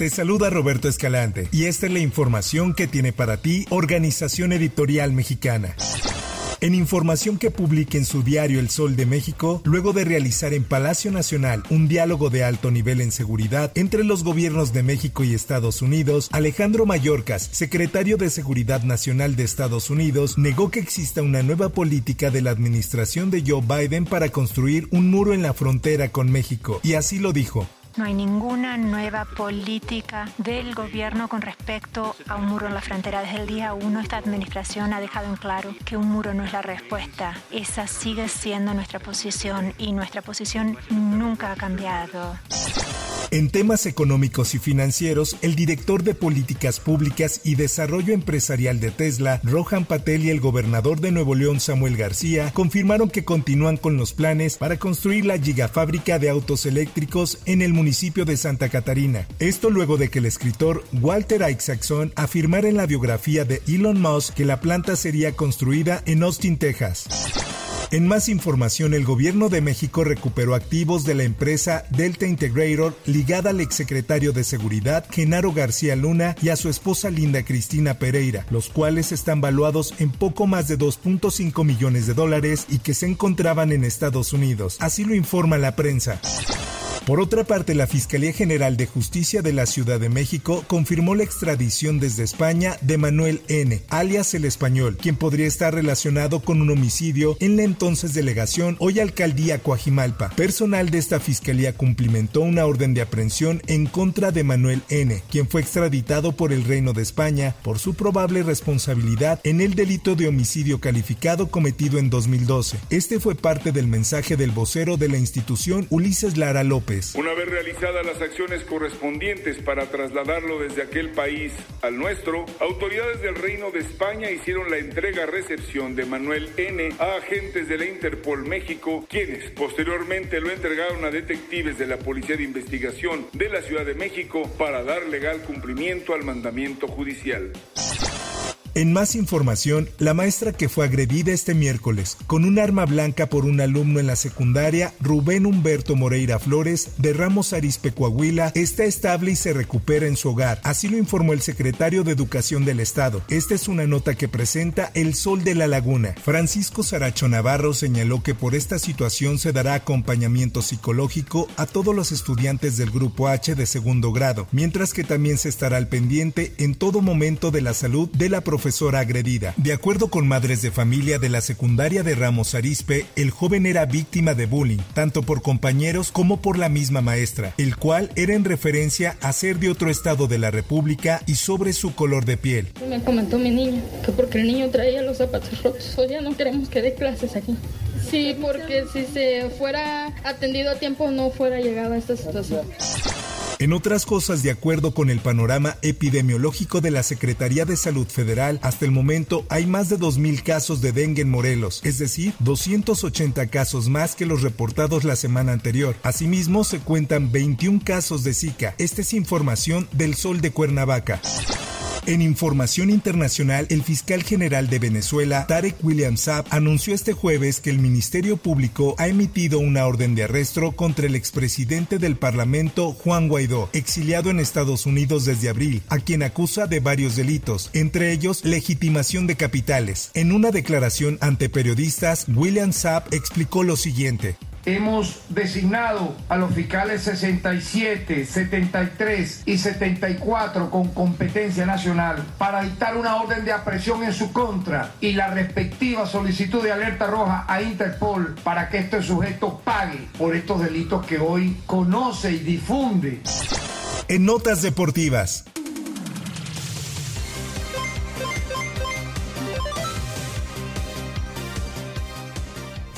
Te saluda Roberto Escalante y esta es la información que tiene para ti Organización Editorial Mexicana. En información que publica en su diario El Sol de México, luego de realizar en Palacio Nacional un diálogo de alto nivel en seguridad entre los gobiernos de México y Estados Unidos, Alejandro Mayorkas, secretario de Seguridad Nacional de Estados Unidos, negó que exista una nueva política de la administración de Joe Biden para construir un muro en la frontera con México, y así lo dijo. No hay ninguna nueva política del gobierno con respecto a un muro en la frontera. Desde el día uno esta administración ha dejado en claro que un muro no es la respuesta. Esa sigue siendo nuestra posición y nuestra posición nunca ha cambiado. En temas económicos y financieros, el director de Políticas Públicas y Desarrollo Empresarial de Tesla, Rohan Patel y el gobernador de Nuevo León, Samuel García, confirmaron que continúan con los planes para construir la gigafábrica de autos eléctricos en el municipio de Santa Catarina. Esto luego de que el escritor Walter Isaacson afirmara en la biografía de Elon Musk que la planta sería construida en Austin, Texas. En más información, el gobierno de México recuperó activos de la empresa Delta Integrator ligada al exsecretario de Seguridad Genaro García Luna y a su esposa Linda Cristina Pereira, los cuales están valuados en poco más de 2.5 millones de dólares y que se encontraban en Estados Unidos. Así lo informa la prensa. Por otra parte, la Fiscalía General de Justicia de la Ciudad de México confirmó la extradición desde España de Manuel N., alias el español, quien podría estar relacionado con un homicidio en la entonces delegación hoy alcaldía Coajimalpa. Personal de esta fiscalía cumplimentó una orden de aprehensión en contra de Manuel N., quien fue extraditado por el Reino de España por su probable responsabilidad en el delito de homicidio calificado cometido en 2012. Este fue parte del mensaje del vocero de la institución Ulises Lara López. Una vez realizadas las acciones correspondientes para trasladarlo desde aquel país al nuestro, autoridades del Reino de España hicieron la entrega-recepción de Manuel N. a agentes de la Interpol México, quienes posteriormente lo entregaron a detectives de la Policía de Investigación de la Ciudad de México para dar legal cumplimiento al mandamiento judicial. En más información, la maestra que fue agredida este miércoles con un arma blanca por un alumno en la secundaria, Rubén Humberto Moreira Flores, de Ramos Arispe, Coahuila, está estable y se recupera en su hogar. Así lo informó el secretario de Educación del Estado. Esta es una nota que presenta El Sol de la Laguna. Francisco Saracho Navarro señaló que por esta situación se dará acompañamiento psicológico a todos los estudiantes del Grupo H de segundo grado, mientras que también se estará al pendiente en todo momento de la salud de la profesora profesora agredida. De acuerdo con madres de familia de la secundaria de Ramos Arispe, el joven era víctima de bullying, tanto por compañeros como por la misma maestra, el cual era en referencia a ser de otro estado de la República y sobre su color de piel. Me comentó mi niña que porque el niño traía los zapatos rotos, o ya no queremos que dé clases aquí. Sí, porque si se fuera atendido a tiempo no fuera llegado a esta situación. En otras cosas, de acuerdo con el panorama epidemiológico de la Secretaría de Salud Federal, hasta el momento hay más de 2.000 casos de dengue en Morelos, es decir, 280 casos más que los reportados la semana anterior. Asimismo, se cuentan 21 casos de Zika. Esta es información del Sol de Cuernavaca. En información internacional, el fiscal general de Venezuela, Tarek William Saab, anunció este jueves que el Ministerio Público ha emitido una orden de arresto contra el expresidente del Parlamento, Juan Guaidó, exiliado en Estados Unidos desde abril, a quien acusa de varios delitos, entre ellos legitimación de capitales. En una declaración ante periodistas, William Saab explicó lo siguiente hemos designado a los fiscales 67, 73 y 74 con competencia nacional para dictar una orden de aprehensión en su contra y la respectiva solicitud de alerta roja a Interpol para que este sujeto pague por estos delitos que hoy conoce y difunde. En notas deportivas.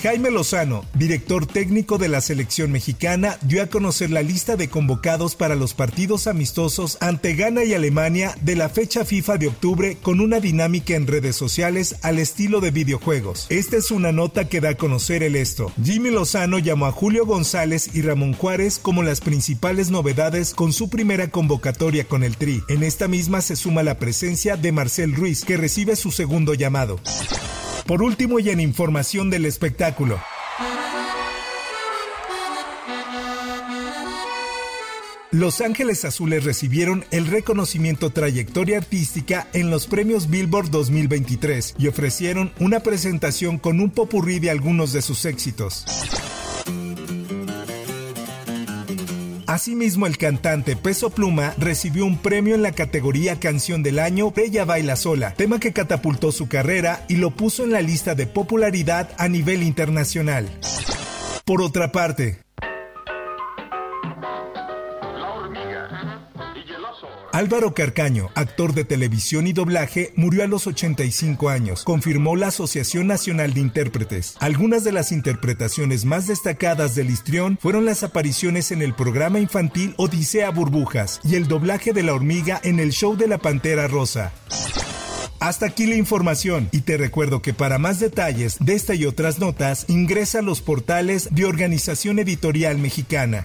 Jaime Lozano, director técnico de la selección mexicana, dio a conocer la lista de convocados para los partidos amistosos ante Ghana y Alemania de la fecha FIFA de octubre con una dinámica en redes sociales al estilo de videojuegos. Esta es una nota que da a conocer el esto. Jimmy Lozano llamó a Julio González y Ramón Juárez como las principales novedades con su primera convocatoria con el Tri. En esta misma se suma la presencia de Marcel Ruiz, que recibe su segundo llamado. Por último y en información del espectáculo. Los Ángeles Azules recibieron el reconocimiento trayectoria artística en los premios Billboard 2023 y ofrecieron una presentación con un popurrí de algunos de sus éxitos. Asimismo, el cantante Peso Pluma recibió un premio en la categoría Canción del Año Bella Baila Sola, tema que catapultó su carrera y lo puso en la lista de popularidad a nivel internacional. Por otra parte, Álvaro Carcaño, actor de televisión y doblaje, murió a los 85 años, confirmó la Asociación Nacional de Intérpretes. Algunas de las interpretaciones más destacadas del histrión fueron las apariciones en el programa infantil Odisea Burbujas y el doblaje de la hormiga en el show de la Pantera Rosa. Hasta aquí la información y te recuerdo que para más detalles de esta y otras notas ingresa a los portales de Organización Editorial Mexicana.